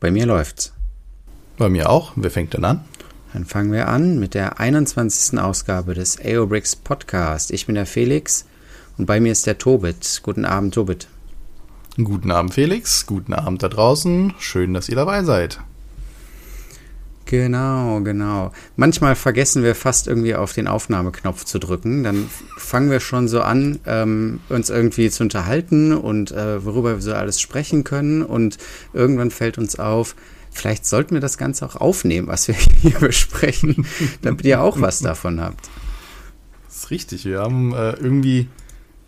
Bei mir läuft's. Bei mir auch. Wer fängt denn an? Dann fangen wir an mit der 21. Ausgabe des AOBRICS Podcast. Ich bin der Felix und bei mir ist der Tobit. Guten Abend, Tobit. Guten Abend, Felix. Guten Abend da draußen. Schön, dass ihr dabei seid. Genau, genau. Manchmal vergessen wir fast irgendwie auf den Aufnahmeknopf zu drücken. Dann fangen wir schon so an, ähm, uns irgendwie zu unterhalten und äh, worüber wir so alles sprechen können. Und irgendwann fällt uns auf, vielleicht sollten wir das Ganze auch aufnehmen, was wir hier besprechen, damit ihr auch was davon habt. Das ist richtig. Wir haben äh, irgendwie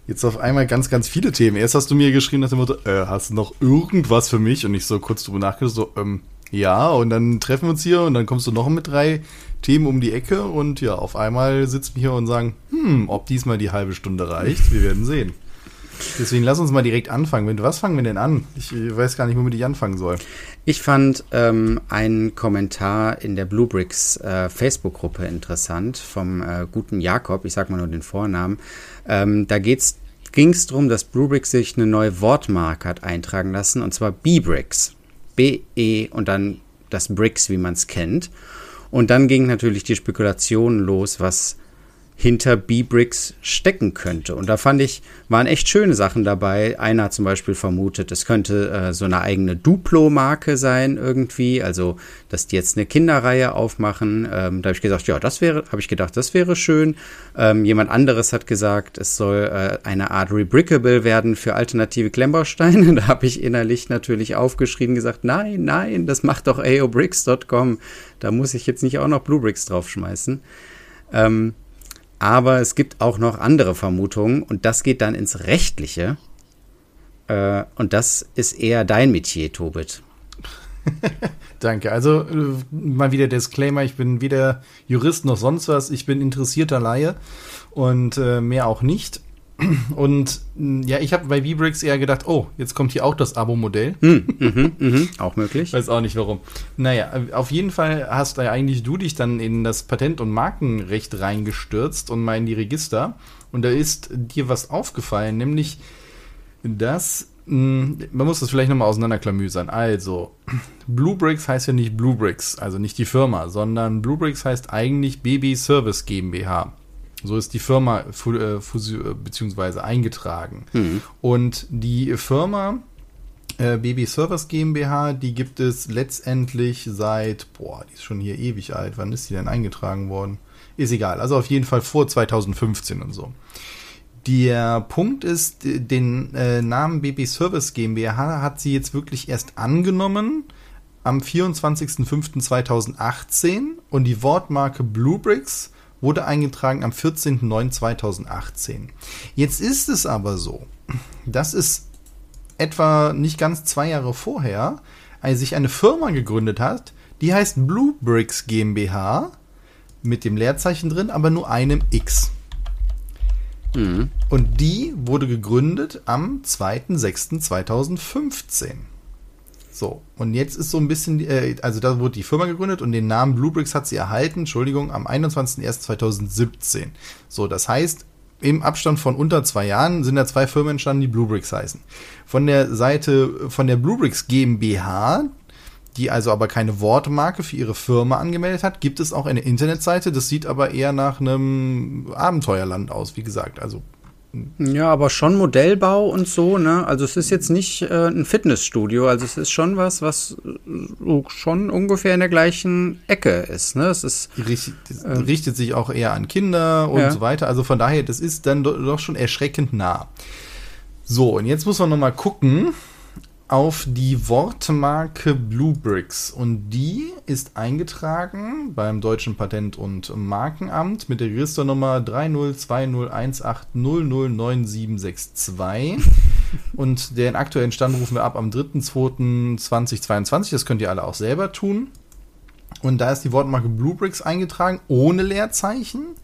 jetzt auf einmal ganz, ganz viele Themen. Erst hast du mir geschrieben nach dem Motto, äh, hast du noch irgendwas für mich? Und ich so kurz drüber nachgedacht, so, ähm, ja, und dann treffen wir uns hier und dann kommst du noch mit drei Themen um die Ecke und ja, auf einmal sitzen wir hier und sagen, hm, ob diesmal die halbe Stunde reicht, wir werden sehen. Deswegen lass uns mal direkt anfangen. Was fangen wir denn an? Ich weiß gar nicht, womit ich anfangen soll. Ich fand ähm, einen Kommentar in der Bluebricks äh, Facebook-Gruppe interessant vom äh, guten Jakob, ich sag mal nur den Vornamen. Ähm, da ging es darum, dass Bluebricks sich eine neue Wortmarke hat eintragen lassen, und zwar B-Bricks. B-E und dann das Bricks, wie man es kennt. Und dann ging natürlich die Spekulation los, was hinter B-Bricks stecken könnte. Und da fand ich, waren echt schöne Sachen dabei. Einer hat zum Beispiel vermutet, es könnte äh, so eine eigene Duplo-Marke sein irgendwie, also dass die jetzt eine Kinderreihe aufmachen. Ähm, da habe ich gesagt, ja, das wäre, habe ich gedacht, das wäre schön. Ähm, jemand anderes hat gesagt, es soll äh, eine Art Rebrickable werden für alternative Klemmbausteine. Da habe ich innerlich natürlich aufgeschrieben, gesagt, nein, nein, das macht doch aobricks.com. Da muss ich jetzt nicht auch noch Bluebricks draufschmeißen. Ähm, aber es gibt auch noch andere Vermutungen und das geht dann ins Rechtliche. Äh, und das ist eher dein Metier, Tobit. Danke. Also äh, mal wieder Disclaimer, ich bin weder Jurist noch sonst was. Ich bin interessierter Laie und äh, mehr auch nicht. Und mm, ja, ich habe bei V-Bricks eher gedacht, oh, jetzt kommt hier auch das Abo-Modell. Mm, mhm, mhm, auch möglich. Weiß auch nicht warum. Naja, auf jeden Fall hast ja eigentlich du dich dann in das Patent- und Markenrecht reingestürzt und mal in die Register. Und da ist dir was aufgefallen, nämlich, dass mm, man muss das vielleicht nochmal auseinanderklamüsern. Also, Bluebricks heißt ja nicht Bluebricks, also nicht die Firma, sondern Bluebricks heißt eigentlich BB Service GmbH. So ist die Firma äh, beziehungsweise eingetragen. Mhm. Und die Firma äh, BB Service GmbH, die gibt es letztendlich seit, boah, die ist schon hier ewig alt. Wann ist die denn eingetragen worden? Ist egal. Also auf jeden Fall vor 2015 und so. Der Punkt ist, den äh, Namen BB Service GmbH hat sie jetzt wirklich erst angenommen am 24.05.2018 und die Wortmarke Bluebricks wurde eingetragen am 14.09.2018. Jetzt ist es aber so, dass es etwa nicht ganz zwei Jahre vorher als sich eine Firma gegründet hat, die heißt Blue Bricks GmbH mit dem Leerzeichen drin, aber nur einem X. Mhm. Und die wurde gegründet am 2.06.2015. So, und jetzt ist so ein bisschen, äh, also da wurde die Firma gegründet und den Namen Bluebricks hat sie erhalten, Entschuldigung, am 21.01.2017. So, das heißt, im Abstand von unter zwei Jahren sind da zwei Firmen entstanden, die Bluebricks heißen. Von der Seite, von der Bluebricks GmbH, die also aber keine Wortmarke für ihre Firma angemeldet hat, gibt es auch eine Internetseite. Das sieht aber eher nach einem Abenteuerland aus, wie gesagt. Also ja, aber schon Modellbau und so, ne? Also es ist jetzt nicht äh, ein Fitnessstudio, also es ist schon was, was äh, schon ungefähr in der gleichen Ecke ist, ne? Es ist richtet, äh, richtet sich auch eher an Kinder und ja. so weiter. Also von daher, das ist dann doch schon erschreckend nah. So, und jetzt muss man noch mal gucken, auf die Wortmarke Bluebricks und die ist eingetragen beim Deutschen Patent- und Markenamt mit der Registernummer 302018009762 und den aktuellen Stand rufen wir ab am 3.2.2022, das könnt ihr alle auch selber tun. Und da ist die Wortmarke Bluebricks eingetragen, ohne Leerzeichen.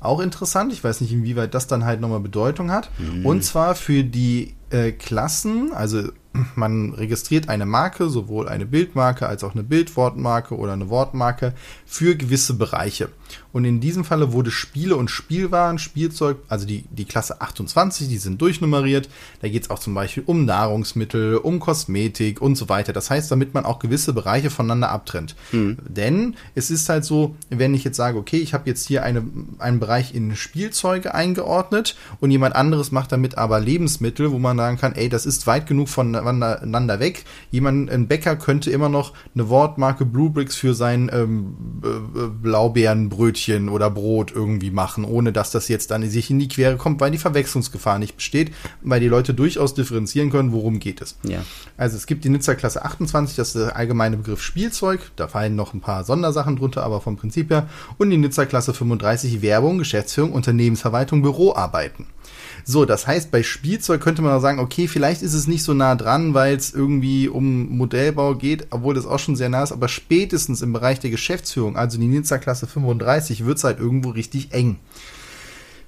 Auch interessant, ich weiß nicht, inwieweit das dann halt nochmal Bedeutung hat. Mhm. Und zwar für die äh, Klassen, also man registriert eine Marke, sowohl eine Bildmarke als auch eine Bildwortmarke oder eine Wortmarke für gewisse Bereiche. Und in diesem Falle wurde Spiele und Spielwaren, Spielzeug, also die, die Klasse 28, die sind durchnummeriert. Da geht es auch zum Beispiel um Nahrungsmittel, um Kosmetik und so weiter. Das heißt, damit man auch gewisse Bereiche voneinander abtrennt. Mhm. Denn es ist halt so, wenn ich jetzt sage, okay, ich habe jetzt hier eine, einen Bereich in Spielzeuge eingeordnet und jemand anderes macht damit aber Lebensmittel, wo man sagen kann, ey, das ist weit genug voneinander weg. Jemand, ein Bäcker könnte immer noch eine Wortmarke Bluebricks für sein ähm, Blaubeerenbrötchen Brötchen oder Brot irgendwie machen, ohne dass das jetzt dann sich in die Quere kommt, weil die Verwechslungsgefahr nicht besteht, weil die Leute durchaus differenzieren können, worum geht es. Ja. Also es gibt die Nizza Klasse 28, das ist der allgemeine Begriff Spielzeug, da fallen noch ein paar Sondersachen drunter, aber vom Prinzip her, und die Nizza Klasse 35 Werbung, Geschäftsführung, Unternehmensverwaltung, Büroarbeiten. So, das heißt, bei Spielzeug könnte man auch sagen, okay, vielleicht ist es nicht so nah dran, weil es irgendwie um Modellbau geht, obwohl das auch schon sehr nah ist, aber spätestens im Bereich der Geschäftsführung, also die Nizza Klasse 35, wird es halt irgendwo richtig eng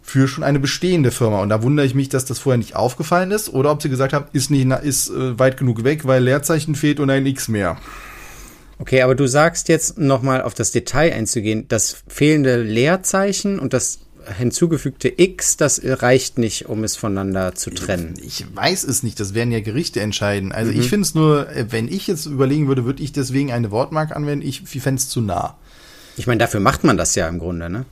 für schon eine bestehende Firma. Und da wundere ich mich, dass das vorher nicht aufgefallen ist oder ob sie gesagt haben, ist nicht ist äh, weit genug weg, weil Leerzeichen fehlt und ein X mehr. Okay, aber du sagst jetzt nochmal auf das Detail einzugehen, das fehlende Leerzeichen und das hinzugefügte X, das reicht nicht, um es voneinander zu trennen. Ich weiß es nicht, das werden ja Gerichte entscheiden. Also mhm. ich finde es nur, wenn ich jetzt überlegen würde, würde ich deswegen eine Wortmark anwenden, ich fände es zu nah. Ich meine, dafür macht man das ja im Grunde, ne?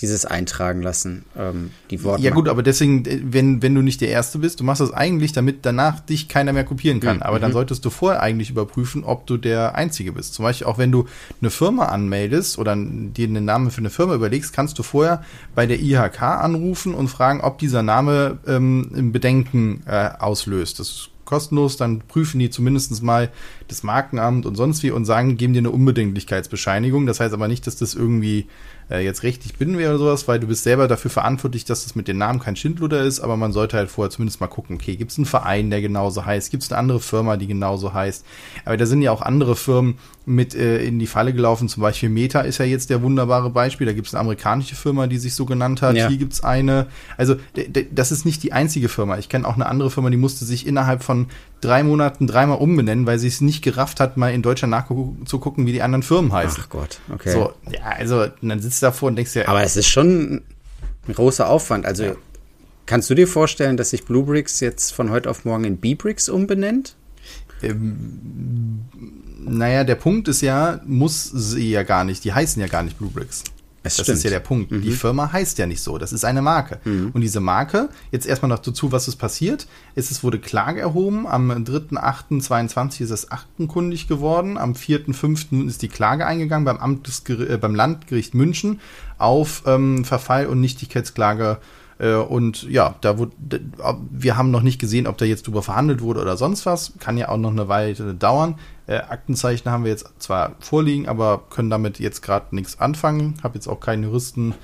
Dieses eintragen lassen, ähm, die Worte. Ja gut, aber deswegen, äh, wenn, wenn du nicht der Erste bist, du machst das eigentlich, damit danach dich keiner mehr kopieren kann. Mhm. Aber dann mhm. solltest du vorher eigentlich überprüfen, ob du der Einzige bist. Zum Beispiel auch wenn du eine Firma anmeldest oder dir einen Namen für eine Firma überlegst, kannst du vorher bei der IHK anrufen und fragen, ob dieser Name ähm, Bedenken äh, auslöst. Das ist kostenlos, dann prüfen die zumindest mal das Markenamt und sonst wie und sagen, geben dir eine Unbedingtlichkeitsbescheinigung. Das heißt aber nicht, dass das irgendwie äh, jetzt rechtlich binden wäre oder sowas, weil du bist selber dafür verantwortlich, dass das mit den Namen kein Schindluder ist, aber man sollte halt vorher zumindest mal gucken, okay, gibt es einen Verein, der genauso heißt, gibt es eine andere Firma, die genauso heißt. Aber da sind ja auch andere Firmen mit äh, in die Falle gelaufen, zum Beispiel Meta ist ja jetzt der wunderbare Beispiel, da gibt es eine amerikanische Firma, die sich so genannt hat, ja. hier gibt es eine, also das ist nicht die einzige Firma. Ich kenne auch eine andere Firma, die musste sich innerhalb von drei Monaten dreimal umbenennen, weil sie es nicht gerafft hat, mal in Deutschland nachzugucken, wie die anderen Firmen heißen. Ach Gott, okay. So, ja, also dann sitzt du davor und denkst ja. Aber es ist schon ein großer Aufwand. Also ja. kannst du dir vorstellen, dass sich Bluebricks jetzt von heute auf morgen in B-Bricks umbenennt? Ähm, naja, der Punkt ist ja, muss sie ja gar nicht, die heißen ja gar nicht Bluebricks. Es das stimmt. ist ja der Punkt. Mhm. Die Firma heißt ja nicht so. Das ist eine Marke. Mhm. Und diese Marke, jetzt erstmal noch dazu, was ist passiert, ist, es wurde Klage erhoben. Am 3.8.22 ist es aktenkundig geworden. Am 4.5. ist die Klage eingegangen beim, Amtsger äh, beim Landgericht München auf ähm, Verfall und Nichtigkeitsklage und ja, da wurde, wir haben noch nicht gesehen, ob da jetzt drüber verhandelt wurde oder sonst was. Kann ja auch noch eine Weile dauern. Äh, Aktenzeichen haben wir jetzt zwar vorliegen, aber können damit jetzt gerade nichts anfangen. Habe jetzt auch keinen Juristen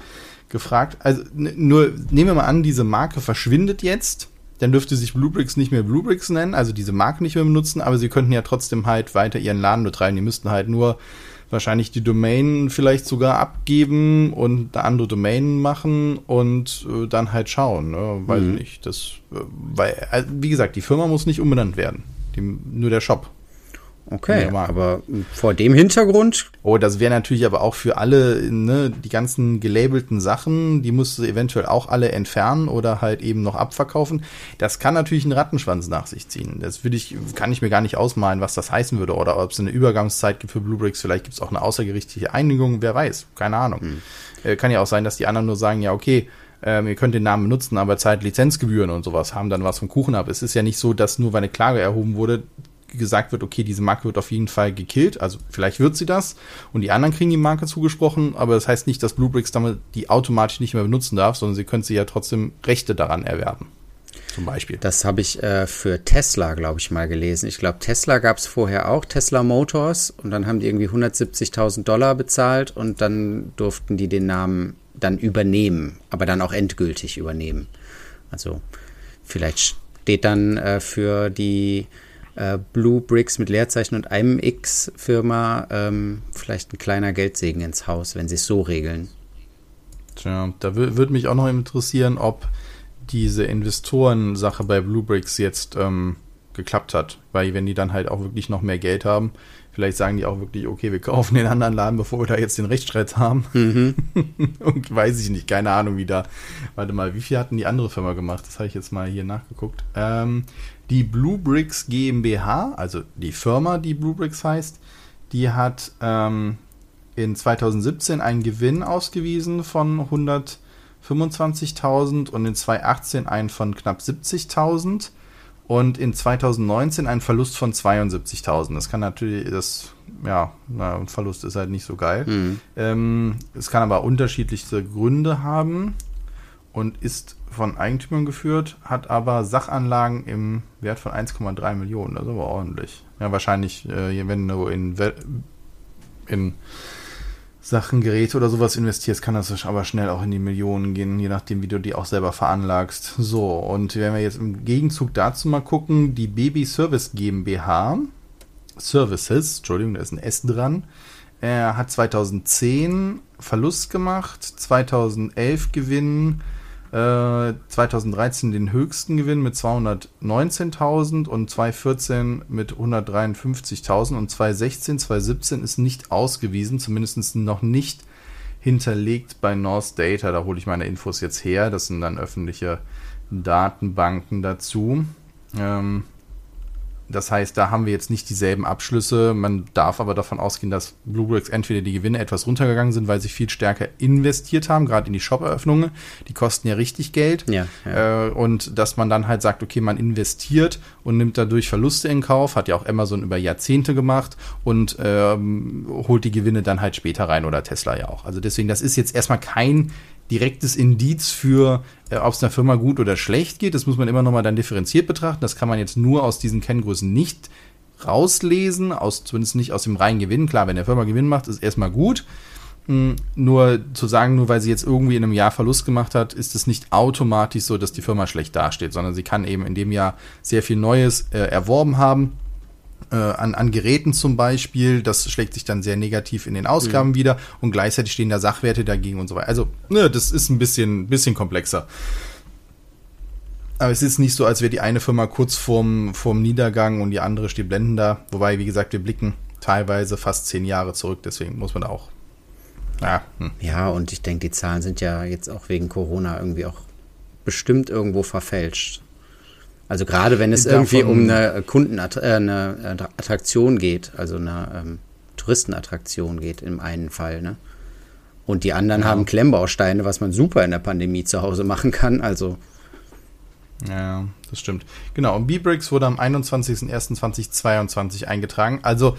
gefragt. Also nur nehmen wir mal an, diese Marke verschwindet jetzt. Dann dürfte sich Bluebricks nicht mehr Bluebricks nennen, also diese Marke nicht mehr benutzen, aber sie könnten ja trotzdem halt weiter ihren Laden betreiben. Die müssten halt nur wahrscheinlich die Domain vielleicht sogar abgeben und eine andere Domain machen und äh, dann halt schauen. Ne? Weiß mhm. nicht. Das, äh, weil, äh, wie gesagt, die Firma muss nicht umbenannt werden. Die, nur der Shop. Okay, aber vor dem Hintergrund. Oh, das wäre natürlich aber auch für alle, ne, die ganzen gelabelten Sachen, die musst du eventuell auch alle entfernen oder halt eben noch abverkaufen. Das kann natürlich einen Rattenschwanz nach sich ziehen. Das würde ich, kann ich mir gar nicht ausmalen, was das heißen würde oder ob es eine Übergangszeit gibt für Bluebricks. Vielleicht gibt es auch eine außergerichtliche Einigung, wer weiß. Keine Ahnung. Hm. Äh, kann ja auch sein, dass die anderen nur sagen, ja, okay, ähm, ihr könnt den Namen benutzen, aber zahlt Lizenzgebühren und sowas, haben dann was vom Kuchen ab. Es ist ja nicht so, dass nur weil eine Klage erhoben wurde, gesagt wird, okay, diese Marke wird auf jeden Fall gekillt, also vielleicht wird sie das und die anderen kriegen die Marke zugesprochen, aber das heißt nicht, dass Bluebricks damit die automatisch nicht mehr benutzen darf, sondern sie können sie ja trotzdem Rechte daran erwerben. Zum Beispiel. Das habe ich äh, für Tesla, glaube ich, mal gelesen. Ich glaube, Tesla gab es vorher auch, Tesla Motors, und dann haben die irgendwie 170.000 Dollar bezahlt und dann durften die den Namen dann übernehmen, aber dann auch endgültig übernehmen. Also vielleicht steht dann äh, für die äh, Blue Bricks mit Leerzeichen und einem X-Firma ähm, vielleicht ein kleiner Geldsegen ins Haus, wenn sie es so regeln. Tja, da würde mich auch noch interessieren, ob diese Investoren-Sache bei Blue Bricks jetzt ähm, geklappt hat. Weil wenn die dann halt auch wirklich noch mehr Geld haben, vielleicht sagen die auch wirklich, okay, wir kaufen den anderen Laden, bevor wir da jetzt den Rechtsstreit haben. Mhm. Und weiß ich nicht, keine Ahnung, wie da. Warte mal, wie viel hatten die andere Firma gemacht? Das habe ich jetzt mal hier nachgeguckt. Ähm, die Blue Bricks GmbH, also die Firma, die Blue Bricks heißt, die hat ähm, in 2017 einen Gewinn ausgewiesen von 125.000 und in 2018 einen von knapp 70.000 und in 2019 einen Verlust von 72.000. Das kann natürlich, das, ja, na, ein Verlust ist halt nicht so geil. Mhm. Ähm, es kann aber unterschiedlichste Gründe haben und ist von Eigentümern geführt, hat aber Sachanlagen im Wert von 1,3 Millionen. Das ist aber ordentlich. Ja, wahrscheinlich, äh, wenn du in, in Sachen, Geräte oder sowas investierst, kann das aber schnell auch in die Millionen gehen, je nachdem, wie du die auch selber veranlagst. So, und wenn wir jetzt im Gegenzug dazu mal gucken, die Baby Service GmbH, Services, Entschuldigung, da ist ein S dran, er hat 2010 Verlust gemacht, 2011 Gewinn, 2013 äh, den höchsten Gewinn mit 219.000 und 2014 mit 153.000 und 2016, 2017 ist nicht ausgewiesen, zumindest noch nicht hinterlegt bei North Data. Da hole ich meine Infos jetzt her. Das sind dann öffentliche Datenbanken dazu. Ähm, das heißt, da haben wir jetzt nicht dieselben Abschlüsse. Man darf aber davon ausgehen, dass Bluebricks entweder die Gewinne etwas runtergegangen sind, weil sie viel stärker investiert haben, gerade in die Shop-Eröffnungen. Die kosten ja richtig Geld. Ja, ja. Äh, und dass man dann halt sagt, okay, man investiert und nimmt dadurch Verluste in Kauf, hat ja auch Amazon über Jahrzehnte gemacht und ähm, holt die Gewinne dann halt später rein oder Tesla ja auch. Also deswegen, das ist jetzt erstmal kein direktes Indiz für, äh, ob es einer Firma gut oder schlecht geht. Das muss man immer nochmal dann differenziert betrachten. Das kann man jetzt nur aus diesen Kenngrößen nicht rauslesen, aus, zumindest nicht aus dem reinen Gewinn. Klar, wenn der Firma Gewinn macht, ist erstmal gut. Hm, nur zu sagen, nur weil sie jetzt irgendwie in einem Jahr Verlust gemacht hat, ist es nicht automatisch so, dass die Firma schlecht dasteht, sondern sie kann eben in dem Jahr sehr viel Neues äh, erworben haben äh, an, an Geräten zum Beispiel. Das schlägt sich dann sehr negativ in den Ausgaben mhm. wieder und gleichzeitig stehen da Sachwerte dagegen und so weiter. Also, ne, das ist ein bisschen, bisschen komplexer. Aber es ist nicht so, als wäre die eine Firma kurz vorm, vorm Niedergang und die andere steht blendender. Wobei, wie gesagt, wir blicken teilweise fast zehn Jahre zurück, deswegen muss man da auch. Ja, hm. ja, und ich denke, die Zahlen sind ja jetzt auch wegen Corona irgendwie auch bestimmt irgendwo verfälscht. Also gerade wenn es irgendwie um eine Kundenattraktion äh, geht, also eine ähm, Touristenattraktion geht im einen Fall, ne? Und die anderen ja. haben Klemmbausteine, was man super in der Pandemie zu Hause machen kann. Also ja, das stimmt. Genau, und B-Bricks wurde am 21.01.2022 eingetragen. Also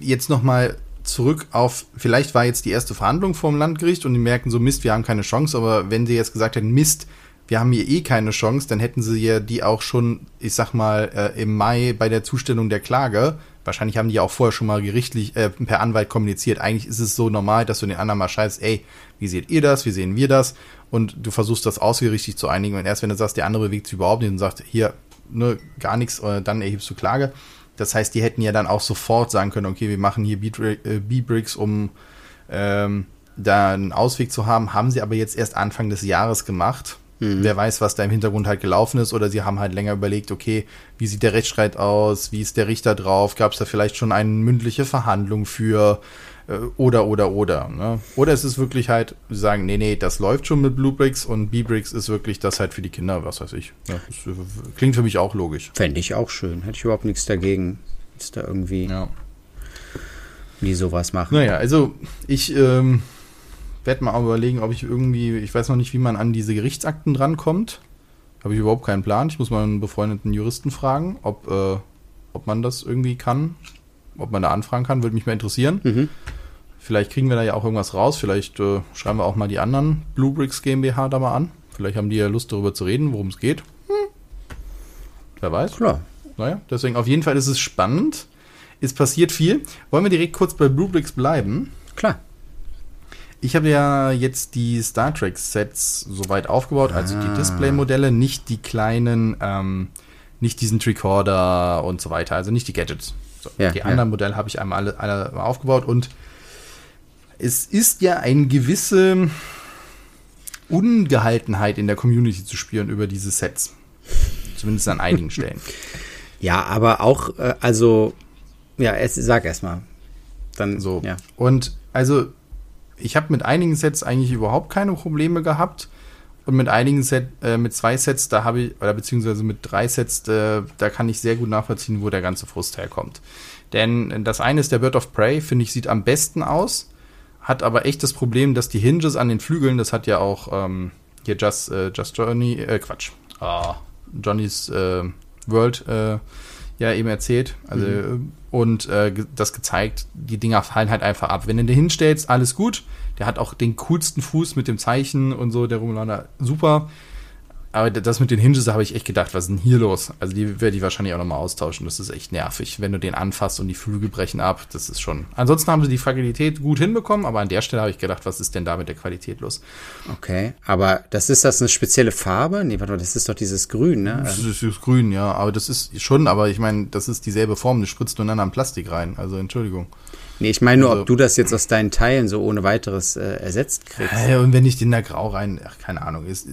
jetzt nochmal zurück auf, vielleicht war jetzt die erste Verhandlung vor dem Landgericht und die merken so, Mist, wir haben keine Chance, aber wenn sie jetzt gesagt hätten, Mist, wir haben hier eh keine Chance, dann hätten sie ja die auch schon, ich sag mal, äh, im Mai bei der Zustellung der Klage, wahrscheinlich haben die ja auch vorher schon mal gerichtlich äh, per Anwalt kommuniziert. Eigentlich ist es so normal, dass du den anderen mal schreibst, ey, wie seht ihr das, wie sehen wir das? Und du versuchst das ausgerichtet zu einigen. Und erst wenn du sagst, der andere bewegt sich überhaupt nicht und sagt, hier, ne, gar nichts, äh, dann erhebst du Klage. Das heißt, die hätten ja dann auch sofort sagen können, okay, wir machen hier äh, B-Bricks, um ähm, da einen Ausweg zu haben. Haben sie aber jetzt erst Anfang des Jahres gemacht. Mhm. Wer weiß, was da im Hintergrund halt gelaufen ist. Oder sie haben halt länger überlegt, okay, wie sieht der Rechtsstreit aus? Wie ist der Richter drauf? Gab es da vielleicht schon eine mündliche Verhandlung für? Äh, oder, oder, oder. Ne? Oder es ist wirklich halt, sie sagen, nee, nee, das läuft schon mit Blue Bricks und B-Bricks ist wirklich das halt für die Kinder, was weiß ich. Ja, das äh, klingt für mich auch logisch. Fände ich auch schön. Hätte ich überhaupt nichts dagegen. Ist da irgendwie. Ja. Wie sowas machen. Naja, also ich ähm, werde mal überlegen, ob ich irgendwie, ich weiß noch nicht, wie man an diese Gerichtsakten drankommt. Habe ich überhaupt keinen Plan. Ich muss mal einen befreundeten Juristen fragen, ob, äh, ob man das irgendwie kann. Ob man da anfragen kann, würde mich mal interessieren. Mhm. Vielleicht kriegen wir da ja auch irgendwas raus. Vielleicht äh, schreiben wir auch mal die anderen Bluebricks GmbH da mal an. Vielleicht haben die ja Lust darüber zu reden, worum es geht. Hm. Wer weiß. Klar. Naja, deswegen auf jeden Fall ist es spannend. Es passiert viel. Wollen wir direkt kurz bei Bluebricks bleiben? Klar. Ich habe ja jetzt die Star Trek Sets soweit aufgebaut, also ah. die Display-Modelle, nicht die kleinen, ähm, nicht diesen Tricorder und so weiter, also nicht die Gadgets. So, ja, die anderen ja. Modelle habe ich einmal alle, alle aufgebaut und es ist ja eine gewisse Ungehaltenheit in der Community zu spüren über diese Sets. Zumindest an einigen Stellen. Ja, aber auch, äh, also, ja, es, sag erst mal. Dann, so. Ja. Und also, ich habe mit einigen Sets eigentlich überhaupt keine Probleme gehabt. Und mit einigen Set, äh, mit zwei Sets, da habe ich, oder beziehungsweise mit drei Sets, äh, da kann ich sehr gut nachvollziehen, wo der ganze Frust herkommt. Denn das eine ist der Bird of Prey, finde ich, sieht am besten aus, hat aber echt das Problem, dass die Hinges an den Flügeln, das hat ja auch ähm, hier Just, äh, Just Johnny, äh, Quatsch, oh, Johnny's äh, World äh, ja eben erzählt. Also, mhm. und äh, das gezeigt, die Dinger fallen halt einfach ab. Wenn du den hinstellst, alles gut. Der hat auch den coolsten Fuß mit dem Zeichen und so, der Rumlander, super. Aber das mit den Hinges habe ich echt gedacht, was ist denn hier los? Also die werde ich wahrscheinlich auch nochmal austauschen. Das ist echt nervig, wenn du den anfasst und die Flügel brechen ab. Das ist schon. Ansonsten haben sie die Fragilität gut hinbekommen, aber an der Stelle habe ich gedacht, was ist denn da mit der Qualität los? Okay, aber das ist das eine spezielle Farbe? Nee, warte mal, das ist doch dieses Grün, ne? Das ist das Grün, ja. Aber das ist schon, aber ich meine, das ist dieselbe Form. Du spritzt nur dann am Plastik rein. Also Entschuldigung. Nee, ich meine nur, also, ob du das jetzt aus deinen Teilen so ohne weiteres äh, ersetzt kriegst. Ja, und wenn ich den da grau rein, ach, keine Ahnung, ist,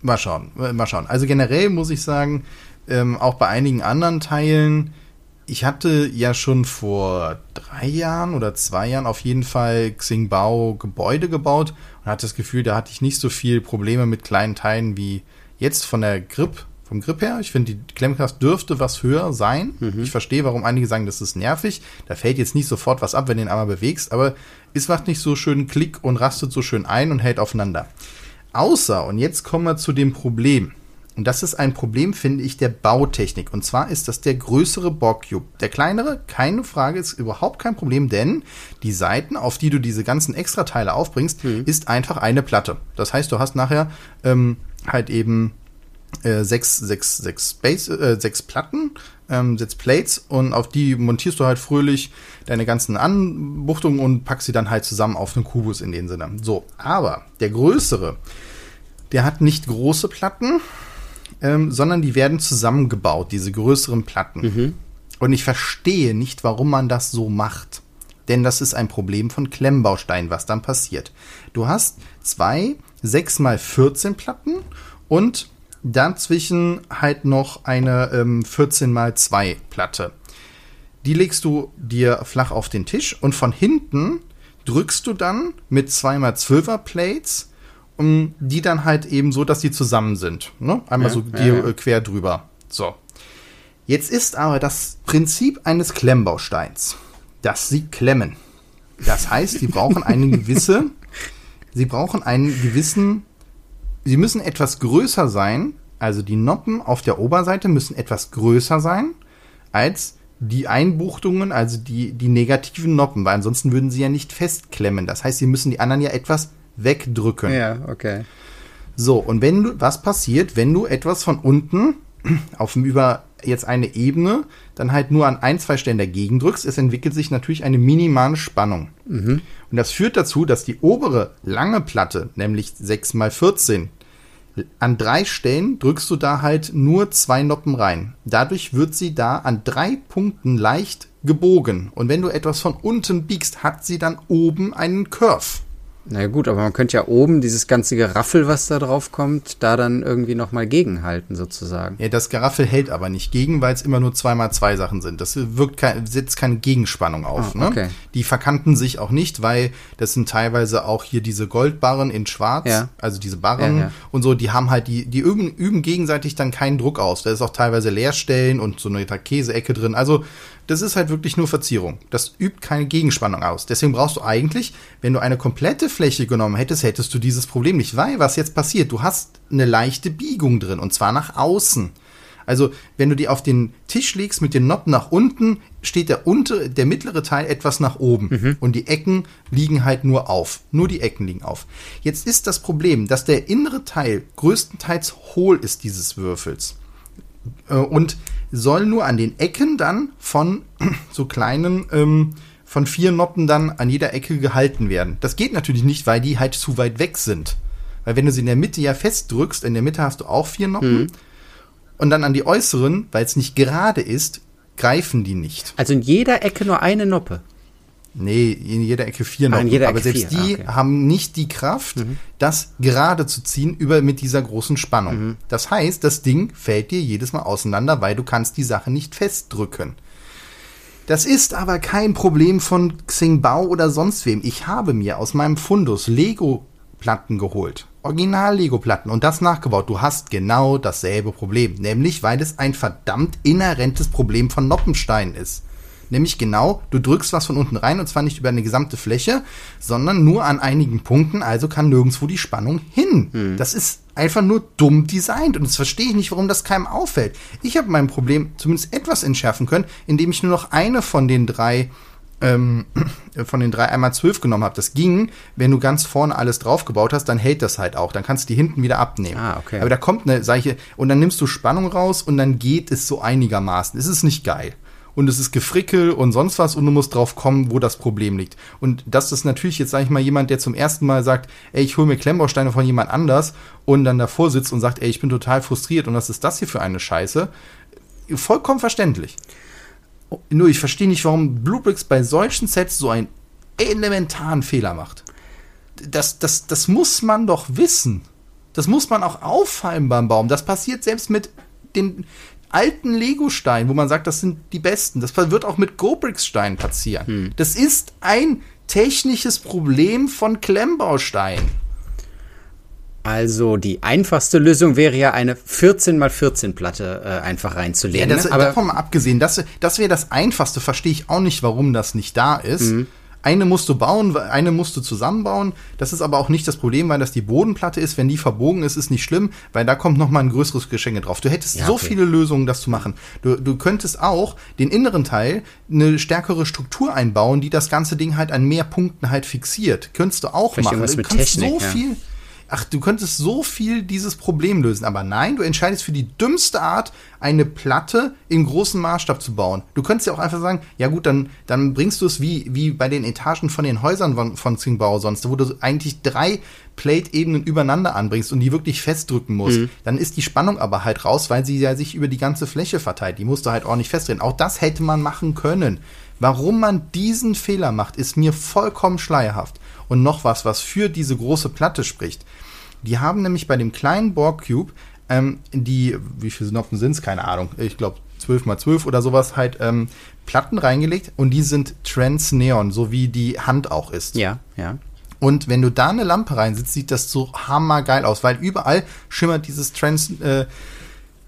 Mal schauen, mal schauen. Also generell muss ich sagen, ähm, auch bei einigen anderen Teilen, ich hatte ja schon vor drei Jahren oder zwei Jahren auf jeden Fall Xingbao Gebäude gebaut und hatte das Gefühl, da hatte ich nicht so viel Probleme mit kleinen Teilen wie jetzt von der Grip, vom Grip her. Ich finde, die Klemmkraft dürfte was höher sein. Mhm. Ich verstehe, warum einige sagen, das ist nervig. Da fällt jetzt nicht sofort was ab, wenn du ihn einmal bewegst, aber es macht nicht so schön Klick und rastet so schön ein und hält aufeinander. Außer, und jetzt kommen wir zu dem Problem. Und das ist ein Problem, finde ich, der Bautechnik. Und zwar ist das der größere Borg-Cube. Der kleinere, keine Frage, ist überhaupt kein Problem, denn die Seiten, auf die du diese ganzen Extrateile aufbringst, mhm. ist einfach eine Platte. Das heißt, du hast nachher ähm, halt eben äh, sechs, sechs, sechs, Space, äh, sechs Platten, ähm, sechs Plates und auf die montierst du halt fröhlich deine ganzen Anbuchtungen und packst sie dann halt zusammen auf einen Kubus in den Sinne. So, aber der größere, der hat nicht große Platten, ähm, sondern die werden zusammengebaut, diese größeren Platten. Mhm. Und ich verstehe nicht, warum man das so macht. Denn das ist ein Problem von Klemmbausteinen, was dann passiert. Du hast zwei 6 mal 14 Platten und dazwischen halt noch eine ähm, 14 mal 2 Platte. Die legst du dir flach auf den Tisch und von hinten drückst du dann mit 2x12er Plates, um, die dann halt eben so, dass die zusammen sind. Ne? Einmal ja, so ja, ja. Äh, quer drüber. So. Jetzt ist aber das Prinzip eines Klemmbausteins, dass sie klemmen. Das heißt, sie brauchen eine gewisse, sie brauchen einen gewissen sie müssen etwas größer sein, also die Noppen auf der Oberseite müssen etwas größer sein als die Einbuchtungen, also die, die negativen Noppen, weil ansonsten würden sie ja nicht festklemmen. Das heißt, sie müssen die anderen ja etwas wegdrücken. Ja, okay. So, und wenn du, was passiert, wenn du etwas von unten auf dem über jetzt eine Ebene dann halt nur an ein, zwei Stellen dagegen drückst, es entwickelt sich natürlich eine minimale Spannung. Mhm. Und das führt dazu, dass die obere lange Platte, nämlich 6 mal 14, an drei Stellen drückst du da halt nur zwei Noppen rein. Dadurch wird sie da an drei Punkten leicht gebogen. Und wenn du etwas von unten biegst, hat sie dann oben einen Curve. Na gut, aber man könnte ja oben dieses ganze Geraffel, was da drauf kommt, da dann irgendwie nochmal gegenhalten, sozusagen. Ja, das Geraffel hält aber nicht gegen, weil es immer nur zweimal zwei Sachen sind. Das wirkt kein, setzt keine Gegenspannung auf. Ah, okay. ne? Die verkanten sich auch nicht, weil das sind teilweise auch hier diese Goldbarren in Schwarz, ja. also diese Barren ja, ja. und so, die haben halt, die, die üben, üben gegenseitig dann keinen Druck aus. Da ist auch teilweise Leerstellen und so eine Käseecke drin. Also das ist halt wirklich nur Verzierung. Das übt keine Gegenspannung aus. Deswegen brauchst du eigentlich, wenn du eine komplette Fläche genommen hättest, hättest du dieses Problem nicht. Weil was jetzt passiert? Du hast eine leichte Biegung drin und zwar nach außen. Also, wenn du die auf den Tisch legst mit den Noppen nach unten, steht der untere, der mittlere Teil etwas nach oben mhm. und die Ecken liegen halt nur auf. Nur die Ecken liegen auf. Jetzt ist das Problem, dass der innere Teil größtenteils hohl ist dieses Würfels. Äh, und soll nur an den Ecken dann von so kleinen, ähm, von vier Noppen dann an jeder Ecke gehalten werden. Das geht natürlich nicht, weil die halt zu weit weg sind. Weil wenn du sie in der Mitte ja festdrückst, in der Mitte hast du auch vier Noppen. Mhm. Und dann an die äußeren, weil es nicht gerade ist, greifen die nicht. Also in jeder Ecke nur eine Noppe. Nee, in jeder Ecke vier noch. Ah, jeder aber Ecke selbst vier, die ah, okay. haben nicht die Kraft, das gerade zu ziehen über mit dieser großen Spannung. Das heißt, das Ding fällt dir jedes Mal auseinander, weil du kannst die Sache nicht festdrücken. Das ist aber kein Problem von Xingbao oder sonst wem. Ich habe mir aus meinem Fundus Lego-Platten geholt. Original-Lego-Platten und das nachgebaut. Du hast genau dasselbe Problem. Nämlich, weil es ein verdammt inhärentes Problem von Noppenstein ist. Nämlich genau, du drückst was von unten rein und zwar nicht über eine gesamte Fläche, sondern nur an einigen Punkten, also kann nirgendwo die Spannung hin. Das ist einfach nur dumm designt und das verstehe ich nicht, warum das keinem auffällt. Ich habe mein Problem zumindest etwas entschärfen können, indem ich nur noch eine von den drei ähm, von den drei einmal zwölf genommen habe. Das ging, wenn du ganz vorne alles draufgebaut hast, dann hält das halt auch. Dann kannst du die hinten wieder abnehmen. Ah, okay. Aber da kommt eine Seiche und dann nimmst du Spannung raus und dann geht es so einigermaßen. Es ist nicht geil. Und es ist Gefrickel und sonst was und du musst drauf kommen, wo das Problem liegt. Und das ist natürlich jetzt, sag ich mal, jemand, der zum ersten Mal sagt, ey, ich hole mir Klemmbausteine von jemand anders und dann davor sitzt und sagt, ey, ich bin total frustriert und was ist das hier für eine Scheiße? Vollkommen verständlich. Nur ich verstehe nicht, warum Bluebricks bei solchen Sets so einen elementaren Fehler macht. Das, das, das muss man doch wissen. Das muss man auch auffallen beim Baum. Das passiert selbst mit den alten Lego-Steinen, wo man sagt, das sind die besten. Das wird auch mit Gobricks-Steinen passieren. Das ist ein technisches Problem von Klemmbausteinen. Also die einfachste Lösung wäre ja eine 14 x 14 Platte äh, einfach Ja, reinzulegen. das, ne? aber davon mal abgesehen, das, das wäre das Einfachste, verstehe ich auch nicht, warum das nicht da ist. Mhm. Eine musst du bauen, eine musst du zusammenbauen. Das ist aber auch nicht das Problem, weil das die Bodenplatte ist. Wenn die verbogen ist, ist nicht schlimm, weil da kommt noch mal ein größeres Geschenke drauf. Du hättest Ja, so okay. viele Lösungen, das zu machen. Du, du könntest auch den inneren Teil eine stärkere Struktur einbauen, die das ganze Ding halt an mehr Punkten halt fixiert. Könntest du auch Vielleicht machen. Du kannst Technik, so ja. viel Ach, du könntest so viel dieses Problem lösen, aber nein, du entscheidest für die dümmste Art, eine Platte im großen Maßstab zu bauen. Du könntest ja auch einfach sagen, ja gut, dann, dann bringst du es wie, wie bei den Etagen von den Häusern von, von Tsingtao sonst, wo du eigentlich drei Plate-Ebenen übereinander anbringst und die wirklich festdrücken musst. Dann ist die Spannung aber halt raus, weil sie ja sich über die ganze Fläche verteilt. Die musst du halt ordentlich festdrehen. Auch das hätte man machen können. Warum man diesen Fehler macht, ist mir vollkommen schleierhaft. Und noch was, was für diese große Platte spricht. Die haben nämlich bei dem kleinen Borg Cube ähm, die, wie viele Noppen sind es? Keine Ahnung. Ich glaube 12 mal 12 oder sowas halt ähm, Platten reingelegt und die sind Trans-Neon, so wie die Hand auch ist. ja, ja. Und wenn du da eine Lampe reinsetzt, sieht das so hammergeil aus, weil überall schimmert dieses Trans, äh,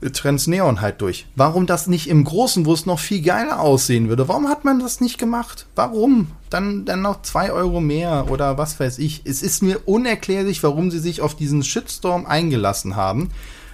Trans-Neon halt durch. Warum das nicht im Großen, wo es noch viel geiler aussehen würde? Warum hat man das nicht gemacht? Warum? Dann, dann noch zwei Euro mehr oder was weiß ich. Es ist mir unerklärlich, warum sie sich auf diesen Shitstorm eingelassen haben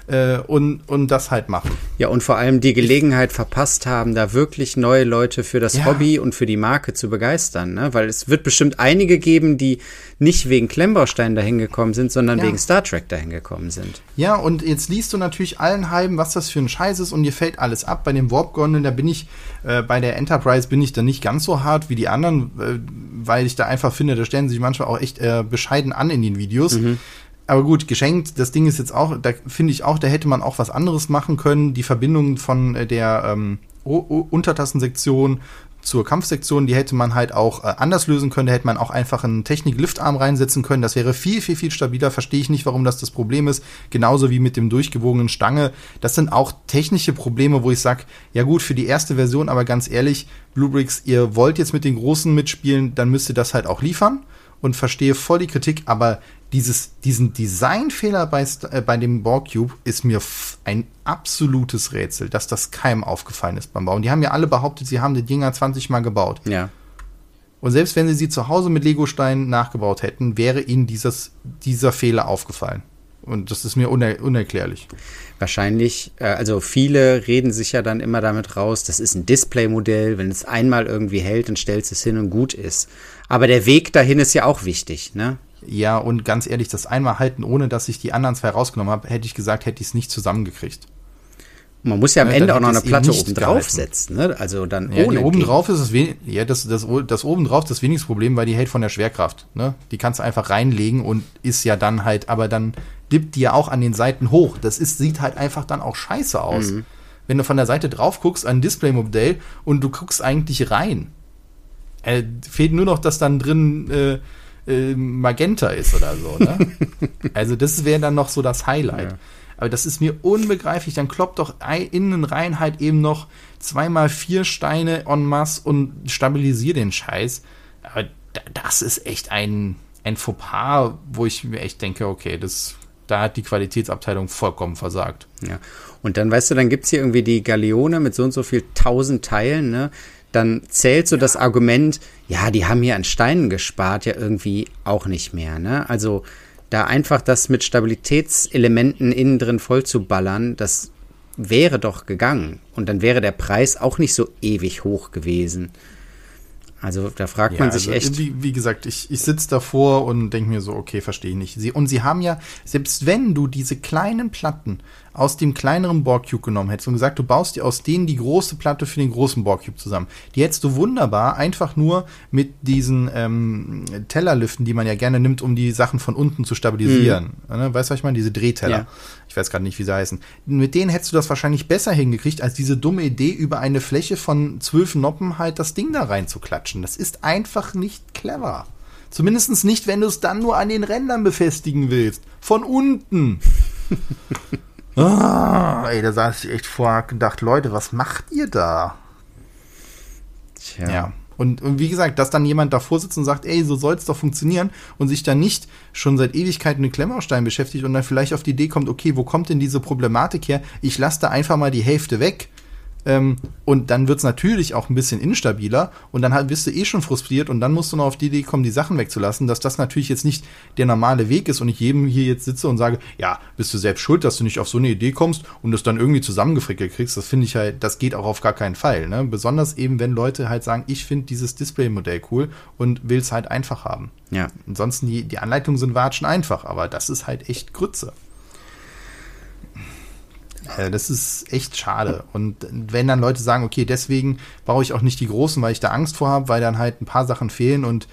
äh, und, und das halt machen. Ja, und vor allem die Gelegenheit verpasst haben, da wirklich neue Leute für das Ja. Hobby und für die Marke zu begeistern. Ne? Weil es wird bestimmt einige geben, die nicht wegen Klemmbaustein dahin gekommen sind, sondern Ja. wegen Star Trek dahin gekommen sind. Ja, und jetzt liest du natürlich allen halben, was das für ein Scheiß ist und dir fällt alles ab. Bei dem Warp Gondeln, da bin ich, äh, bei der Enterprise bin ich da nicht ganz so hart wie die anderen, äh, weil ich da einfach finde, da stellen sie sich manchmal auch echt äh, bescheiden an in den Videos. Aber gut, geschenkt, das Ding ist jetzt auch, da finde ich auch, da hätte man auch was anderes machen können. Die Verbindung von äh, der ähm, Untertassensektion zur Kampfsektion, die hätte man halt auch äh, anders lösen können. Da hätte man auch einfach einen Technik-Liftarm reinsetzen können. Das wäre viel, viel, viel stabiler. Verstehe ich nicht, warum das das Problem ist. Genauso wie mit dem durchgewogenen Stange. Das sind auch technische Probleme, wo ich sage, ja gut, für die erste Version, aber ganz ehrlich, Bluebricks, ihr wollt jetzt mit den Großen mitspielen, dann müsst ihr das halt auch liefern und verstehe voll die Kritik, aber dieses, diesen Designfehler bei, äh, bei dem Borg Cube ist mir ein absolutes Rätsel, dass das keinem aufgefallen ist beim Bauen. Die haben ja alle behauptet, sie haben die Dinger 20 Mal gebaut. Ja. Und selbst wenn sie sie zu Hause mit Legosteinen nachgebaut hätten, wäre ihnen dieses, dieser Fehler aufgefallen. Und das ist mir uner unerklärlich. Wahrscheinlich, äh, also viele reden sich ja dann immer damit raus, das ist ein Displaymodell, wenn es einmal irgendwie hält, dann stellst du es hin und gut ist. Aber der Weg dahin ist ja auch wichtig, ne? Ja, und ganz ehrlich, das einmal halten, ohne dass ich die anderen zwei rausgenommen habe, hätte ich gesagt, hätte ich es nicht zusammengekriegt. Man muss ja am Ja, Ende dann auch noch eine Platte oben drauf gehalten. setzen, ne? Also dann Ja, ohne oben drauf ist es ja, das, das, das oben drauf das wenigste Problem, weil die hält von der Schwerkraft. Ne? Die kannst du einfach reinlegen und ist ja dann halt, aber dann dippt die ja auch an den Seiten hoch. Das ist, sieht halt einfach dann auch scheiße aus. Wenn du von der Seite drauf guckst, ein Displaymodell und du guckst eigentlich rein. Äh, fehlt nur noch, dass dann drin äh, äh, Magenta ist oder so. Ne? also das wäre dann noch so das Highlight. Ja. Aber das ist mir unbegreiflich. Dann kloppt doch innen rein halt eben noch zweimal vier Steine en masse und stabilisier den Scheiß. Aber das ist echt ein, ein Fauxpas, wo ich mir echt denke, okay, das, da hat die Qualitätsabteilung vollkommen versagt. Ja. Und dann, weißt du, dann gibt es hier irgendwie die Galeone mit so und so viel tausend Teilen, ne? Dann zählt so das Argument, ja, die haben hier an Steinen gespart, ja irgendwie auch nicht mehr, ne? Also da einfach das mit Stabilitätselementen innen drin voll zu ballern, das wäre doch gegangen. Und dann wäre der Preis auch nicht so ewig hoch gewesen. Also da fragt ja, man sich also, echt. Wie, wie gesagt, ich, ich sitze davor und denke mir so, okay, verstehe ich nicht. Sie, und sie haben ja, selbst wenn du diese kleinen Platten aus dem kleineren Borg-Cube genommen hättest und gesagt, du baust dir aus denen die große Platte für den großen Borg-Cube zusammen. Die hättest du wunderbar einfach nur mit diesen ähm, Tellerlüften, die man ja gerne nimmt, um die Sachen von unten zu stabilisieren. Mhm. Ne? Weißt du, was ich meine? Diese Drehteller. Ich weiß gerade nicht, wie sie heißen. Mit denen hättest du das wahrscheinlich besser hingekriegt, als diese dumme Idee, über eine Fläche von zwölf Noppen halt das Ding da reinzuklatschen. Das ist einfach nicht clever. Zumindest nicht, wenn du es dann nur an den Rändern befestigen willst. Von unten. Ah, ey, da saß ich echt vor und gedacht, Leute, was macht ihr da? Tja. Ja. Und, und, wie gesagt, dass dann jemand davor sitzt und sagt, ey, so soll es doch funktionieren und sich dann nicht schon seit Ewigkeiten mit Klemmerstein beschäftigt und dann vielleicht auf die Idee kommt, okay, wo kommt denn diese Problematik her? Ich lasse da einfach mal die Hälfte weg ähm, und dann wird es natürlich auch ein bisschen instabiler und dann halt, bist du eh schon frustriert und dann musst du noch auf die Idee kommen, die Sachen wegzulassen, dass das natürlich jetzt nicht der normale Weg ist und ich jedem hier jetzt sitze und sage, ja, bist du selbst schuld, dass du nicht auf so eine Idee kommst und das dann irgendwie zusammengefrickelt kriegst. Das finde ich halt, das geht auch auf gar keinen Fall. Ne? Besonders eben, wenn Leute halt sagen, ich finde dieses Display-Modell cool und will es halt einfach haben. Ja. Ansonsten, die, die Anleitungen sind watschen einfach, aber das ist halt echt Grütze. Äh, das ist echt schade. Und wenn dann Leute sagen, okay, deswegen baue ich auch nicht die großen, weil ich da Angst vor habe, weil dann halt ein paar Sachen fehlen und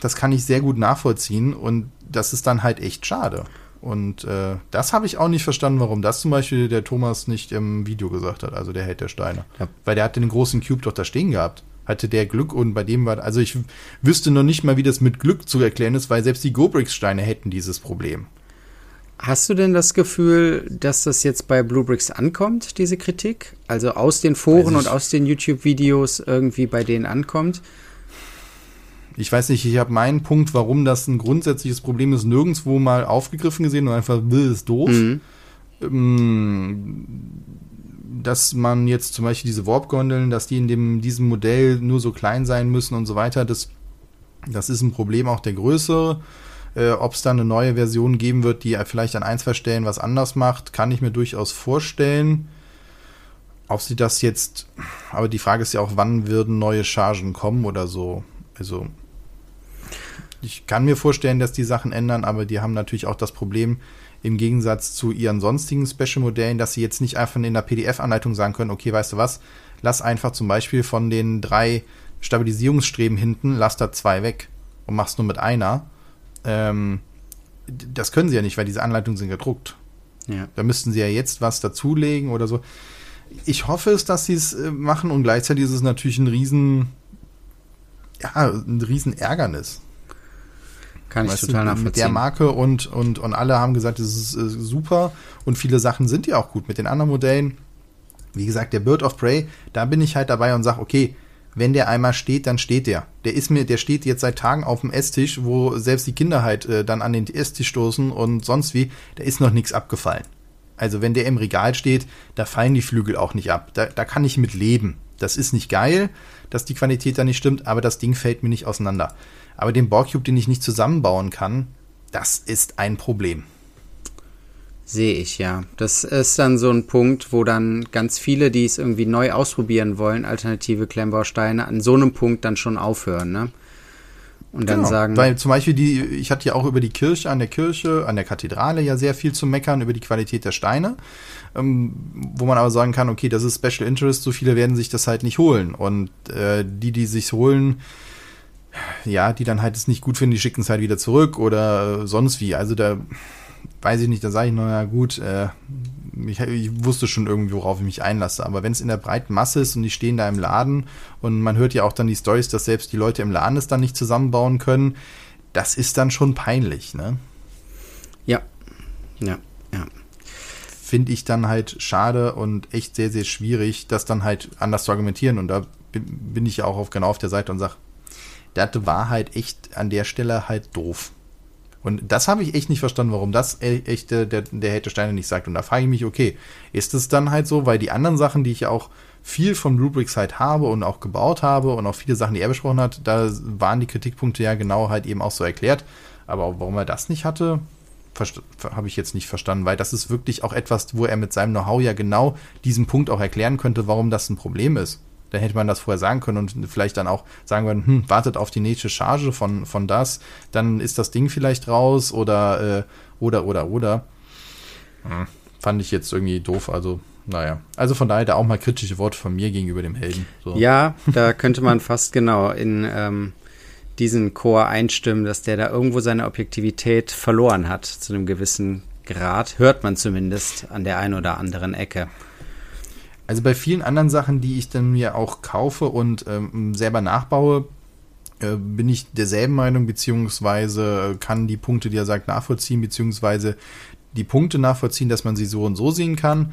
das kann ich sehr gut nachvollziehen und das ist dann halt echt schade. Und äh, das habe ich auch nicht verstanden, warum das zum Beispiel der Thomas nicht im Video gesagt hat, also der Held der Steine. Ja. Weil der hatte den großen Cube doch da stehen gehabt. Hatte der Glück und bei dem war, also ich wüsste noch nicht mal, wie das mit Glück zu erklären ist, weil selbst die Gobrix-Steine hätten dieses Problem. Hast du denn das Gefühl, dass das jetzt bei Bluebricks ankommt, diese Kritik? Also aus den Foren und aus den YouTube-Videos irgendwie bei denen ankommt? Ich weiß nicht, ich habe meinen Punkt, warum das ein grundsätzliches Problem ist, nirgendwo mal aufgegriffen gesehen und einfach, will ist doof. Mhm. Ähm, dass man jetzt zum Beispiel diese Warp-Gondeln, dass die in dem, diesem Modell nur so klein sein müssen und so weiter, das, das ist ein Problem auch der Größe. Äh, Ob es dann eine neue Version geben wird, die vielleicht an ein, zwei Stellen was anders macht, kann ich mir durchaus vorstellen. Ob sie das jetzt, aber die Frage ist ja auch, wann würden neue Chargen kommen oder so. Also, ich kann mir vorstellen, dass die Sachen ändern, aber die haben natürlich auch das Problem, im Gegensatz zu ihren sonstigen Special-Modellen, dass sie jetzt nicht einfach in der PDF-Anleitung sagen können, okay, weißt du was, lass einfach zum Beispiel von den drei Stabilisierungsstreben hinten, lass da zwei weg und mach's nur mit einer. Ähm, das können sie ja nicht, weil diese Anleitungen sind gedruckt. Ja. Da müssten sie ja jetzt was dazulegen oder so. Ich hoffe es, dass sie es äh, machen und gleichzeitig ist es natürlich ein riesen, ja, ein riesen Ärgernis. Kann ich weißt total nachvollziehen. Mit der Marke und, und, und alle haben gesagt, es ist äh, super und viele Sachen sind ja auch gut. Mit den anderen Modellen, wie gesagt, der Bird of Prey, da bin ich halt dabei und sage, okay, wenn der einmal steht, dann steht der. Der ist mir, der steht jetzt seit Tagen auf dem Esstisch, wo selbst die Kinder halt äh, dann an den Esstisch stoßen und sonst wie, da ist noch nichts abgefallen. Also wenn der im Regal steht, da fallen die Flügel auch nicht ab. Da, da kann ich mit leben. Das ist nicht geil, dass die Qualität da nicht stimmt, aber das Ding fällt mir nicht auseinander. Aber den Borcube, den ich nicht zusammenbauen kann, das ist ein Problem. Sehe ich, ja. Das ist dann so ein Punkt, wo dann ganz viele, die es irgendwie neu ausprobieren wollen, alternative Klemmbausteine, an so einem Punkt dann schon aufhören, ne? Und dann genau, sagen. Weil zum Beispiel die, ich hatte ja auch über die Kirche, an der Kirche, an der Kathedrale ja sehr viel zu meckern, über die Qualität der Steine. Ähm, wo man aber sagen kann, okay, das ist Special Interest, so viele werden sich das halt nicht holen. Und äh, die, die sich holen, ja, die dann halt es nicht gut finden, die schicken es halt wieder zurück oder sonst wie. Also da weiß ich nicht, da sage ich noch, ja gut, äh, ich, ich, wusste schon irgendwie, worauf ich mich einlasse. Aber wenn es in der breiten Masse ist und die stehen da im Laden und man hört ja auch dann die Stories, dass selbst die Leute im Laden es dann nicht zusammenbauen können, das ist dann schon peinlich, ne? Ja, ja, ja. Finde ich dann halt schade und echt sehr, sehr schwierig, das dann halt anders zu argumentieren. Und da bin ich ja auch auf, genau auf der Seite und sage, das war halt echt an der Stelle halt doof. Und das habe ich echt nicht verstanden, warum das e-, echt der, der, der Steine nicht sagt. Und da frage ich mich, okay, ist es dann halt so, weil die anderen Sachen, die ich ja auch viel von Rubrics halt habe und auch gebaut habe und auch viele Sachen, die er besprochen hat, da waren die Kritikpunkte ja genau halt eben auch so erklärt. Aber warum er das nicht hatte, habe ich jetzt nicht verstanden, weil das ist wirklich auch etwas, wo er mit seinem Know-how ja genau diesen Punkt auch erklären könnte, warum das ein Problem ist. Da hätte man das vorher sagen können und vielleicht dann auch sagen können, hm, wartet auf die nächste Charge von, von das, dann ist das Ding vielleicht raus oder, äh, oder, oder, oder. Hm, fand ich jetzt irgendwie doof, also naja. Also von daher da auch mal kritische Worte von mir gegenüber dem Helden. So. Ja, da könnte man fast genau in ähm, diesen Chor einstimmen, dass der da irgendwo seine Objektivität verloren hat zu einem gewissen Grad. Hört man zumindest an der einen oder anderen Ecke. Also bei vielen anderen Sachen, die ich dann mir auch kaufe und ähm, selber nachbaue, äh, bin ich derselben Meinung, beziehungsweise kann die Punkte, die er sagt, nachvollziehen, beziehungsweise die Punkte nachvollziehen, dass man sie so und so sehen kann.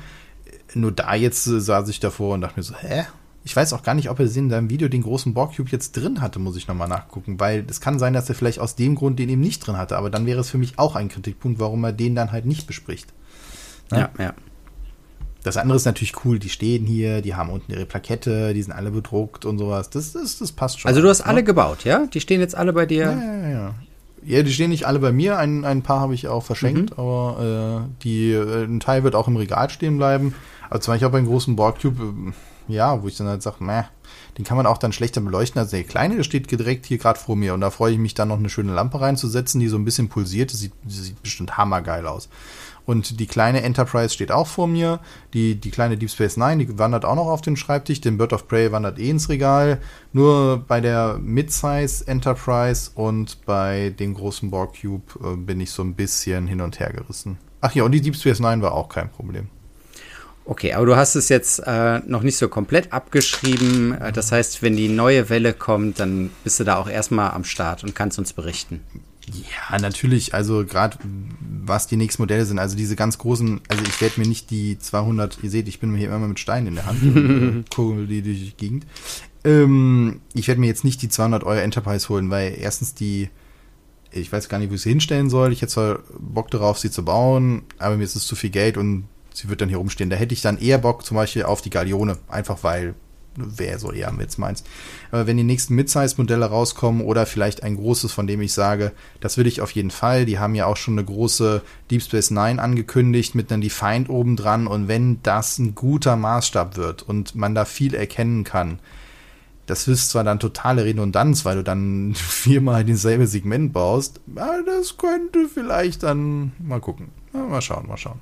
Nur da jetzt saß ich davor und dachte mir so, hä? Ich weiß auch gar nicht, ob er in seinem Video den großen Borcube jetzt drin hatte, muss ich nochmal nachgucken, weil es kann sein, dass er vielleicht aus dem Grund den eben nicht drin hatte, aber dann wäre es für mich auch ein Kritikpunkt, warum er den dann halt nicht bespricht. Ja, ja. ja. Das andere ist natürlich cool, die stehen hier, die haben unten ihre Plakette, die sind alle bedruckt und sowas. Das, das, das passt schon. Also du hast alle gebaut, ja? Die stehen jetzt alle bei dir? Ja, ja, ja. Ja, die stehen nicht alle bei mir. Ein, ein paar habe ich auch verschenkt, mhm. aber äh, die, äh, ein Teil wird auch im Regal stehen bleiben. Aber zum Beispiel auch bei einem großen Boardcube, äh, ja, wo ich dann halt sage, meh, den kann man auch dann schlechter beleuchten als der kleine, der steht direkt hier gerade vor mir. Und da freue ich mich dann noch eine schöne Lampe reinzusetzen, die so ein bisschen pulsiert. Das sieht, das sieht bestimmt hammergeil aus. Und die kleine Enterprise steht auch vor mir. Die, die kleine Deep Space Nine, die wandert auch noch auf den Schreibtisch. Den Bird of Prey wandert eh ins Regal. Nur bei der Midsize Enterprise und bei dem großen Borg Cube äh, bin ich so ein bisschen hin und her gerissen. Ach ja, und die Deep Space Nine war auch kein Problem. Okay, aber du hast es jetzt äh, noch nicht so komplett abgeschrieben. Äh, das heißt, wenn die neue Welle kommt, dann bist du da auch erstmal am Start und kannst uns berichten. Ja, natürlich. Also gerade was die nächsten Modelle sind. Also diese ganz großen. Also ich werde mir nicht die 200. Ihr seht, ich bin hier immer mit Steinen in der Hand und äh, kugel die durch die Gegend. Ähm, ich werde mir jetzt nicht die 200 Euro Enterprise holen, weil erstens die ich weiß gar nicht, wo ich sie hinstellen soll. Ich hätte zwar Bock darauf, sie zu bauen, aber mir ist es zu viel Geld und sie wird dann hier rumstehen. Da hätte ich dann eher Bock zum Beispiel auf die Galeone, einfach weil wäre so eher jetzt meins. Aber wenn die nächsten Mid-Size-Modelle rauskommen oder vielleicht ein großes, von dem ich sage, das will ich auf jeden Fall. Die haben ja auch schon eine große Deep Space Nine angekündigt mit einem Defiant oben dran. Und wenn das ein guter Maßstab wird und man da viel erkennen kann, das ist zwar dann totale Redundanz, weil du dann viermal dasselbe Segment baust, aber das könnte vielleicht dann mal gucken. Mal schauen, mal schauen.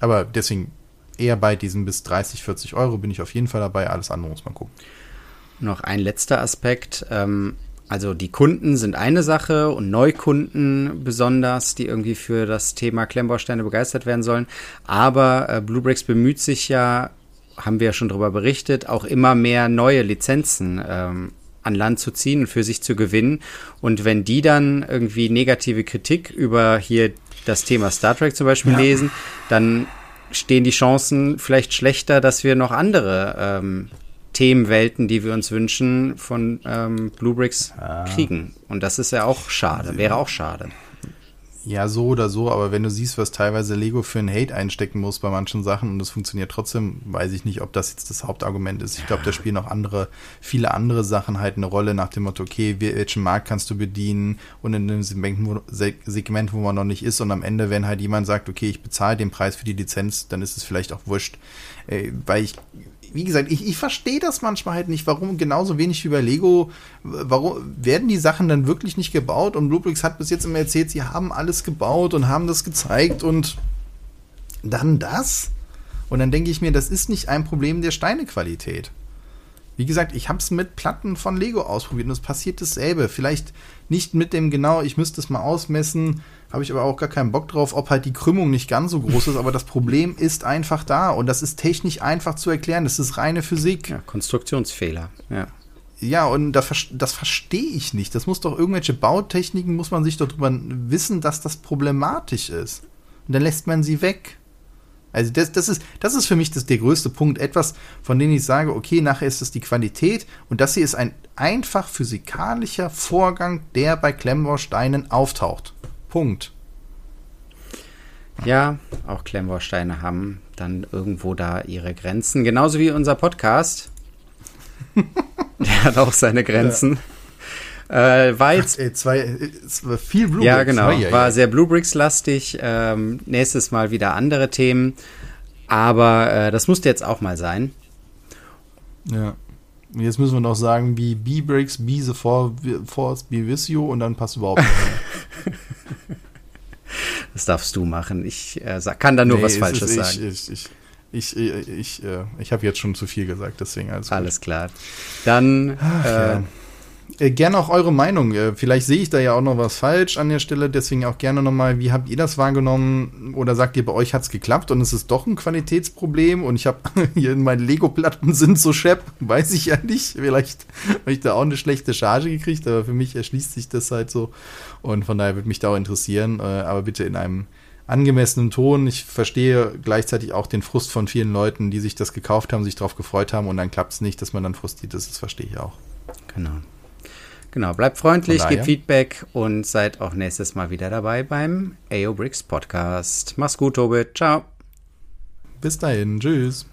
Aber deswegen eher bei diesen bis 30, 40 Euro bin ich auf jeden Fall dabei. Alles andere muss man gucken. Noch ein letzter Aspekt. Ähm, also die Kunden sind eine Sache und Neukunden besonders, die irgendwie für das Thema Klemmbausteine begeistert werden sollen. Aber äh, Bluebricks bemüht sich ja, haben wir ja schon darüber berichtet, auch immer mehr neue Lizenzen ähm, an Land zu ziehen und für sich zu gewinnen. Und wenn die dann irgendwie negative Kritik über hier das Thema Star Trek zum Beispiel ja. lesen, dann stehen die Chancen vielleicht schlechter, dass wir noch andere ähm, Themenwelten, die wir uns wünschen, von ähm, Bluebricks ah. kriegen. Und das ist ja auch schade, wäre auch schade. Ja, so oder so, aber wenn du siehst, was teilweise Lego für einen Hate einstecken muss bei manchen Sachen und es funktioniert trotzdem, weiß ich nicht, ob das jetzt das Hauptargument ist. Ich glaube, da spielen auch andere, viele andere Sachen halt eine Rolle nach dem Motto, okay, welchen Markt kannst du bedienen und in wo, Segment, wo man noch nicht ist und am Ende, wenn halt jemand sagt, okay, ich bezahle den Preis für die Lizenz, dann ist es vielleicht auch wurscht. Äh, weil ich wie gesagt, ich, ich verstehe das manchmal halt nicht, warum genauso wenig wie bei Lego, warum werden die Sachen dann wirklich nicht gebaut? Und Bluebricks hat bis jetzt immer erzählt, sie haben alles gebaut und haben das gezeigt und dann das? Und dann denke ich mir, das ist nicht ein Problem der Steinequalität. Wie gesagt, ich habe es mit Platten von Lego ausprobiert und es passiert dasselbe. Vielleicht nicht mit dem genau, ich müsste es mal ausmessen, habe ich aber auch gar keinen Bock drauf, ob halt die Krümmung nicht ganz so groß ist, aber das Problem ist einfach da und das ist technisch einfach zu erklären. Das ist reine Physik. Ja, Konstruktionsfehler, ja. Ja, und das, das verstehe ich nicht. Das muss doch irgendwelche Bautechniken, muss man sich doch drüber wissen, dass das problematisch ist. Und dann lässt man sie weg. Also das, das, ist, das ist für mich das, der größte Punkt. Etwas, von dem ich sage, okay, nachher ist es die Qualität und das hier ist ein einfach physikalischer Vorgang, der bei Klemmbausteinen auftaucht. Punkt. Ja, auch Klemmbausteine haben dann irgendwo da ihre Grenzen. Genauso wie unser Podcast. Der hat auch seine Grenzen. Ja. Äh, war jetzt. Ach, ey, zwei, äh, viel Bluebricks. Ja, genau. Zwei, ja, war ja. sehr Bluebricks-lastig. Ähm, nächstes Mal wieder andere Themen. Aber äh, das musste jetzt auch mal sein. Ja. Jetzt müssen wir noch sagen, wie B-Breaks, Be the Force, Be with you und dann passt überhaupt nicht mehr. das darfst du machen. Ich äh, kann da nur nee, was Falsches ist, sagen. Ich, ich, ich, ich, ich, äh, ich habe jetzt schon zu viel gesagt, deswegen alles, alles klar. Dann Ach, äh, ja. Äh, gerne auch eure Meinung. Äh, vielleicht sehe ich da ja auch noch was falsch an der Stelle, deswegen auch gerne nochmal, wie habt ihr das wahrgenommen? Oder sagt ihr, bei euch hat es geklappt und es ist doch ein Qualitätsproblem und ich habe hier meine Lego-Platten sind so schepp, weiß ich ja nicht. Vielleicht habe ich da auch eine schlechte Charge gekriegt, aber für mich erschließt sich das halt so. Und von daher würde mich da auch interessieren, äh, aber bitte in einem angemessenen Ton. Ich verstehe gleichzeitig auch den Frust von vielen Leuten, die sich das gekauft haben, sich darauf gefreut haben und dann klappt es nicht, dass man dann frustriert ist. Das verstehe ich auch. Genau. Genau, bleibt freundlich, gebt Feedback und seid auch nächstes Mal wieder dabei beim AO Bricks Podcast. Mach's gut, Tobit. Ciao. Bis dahin. Tschüss.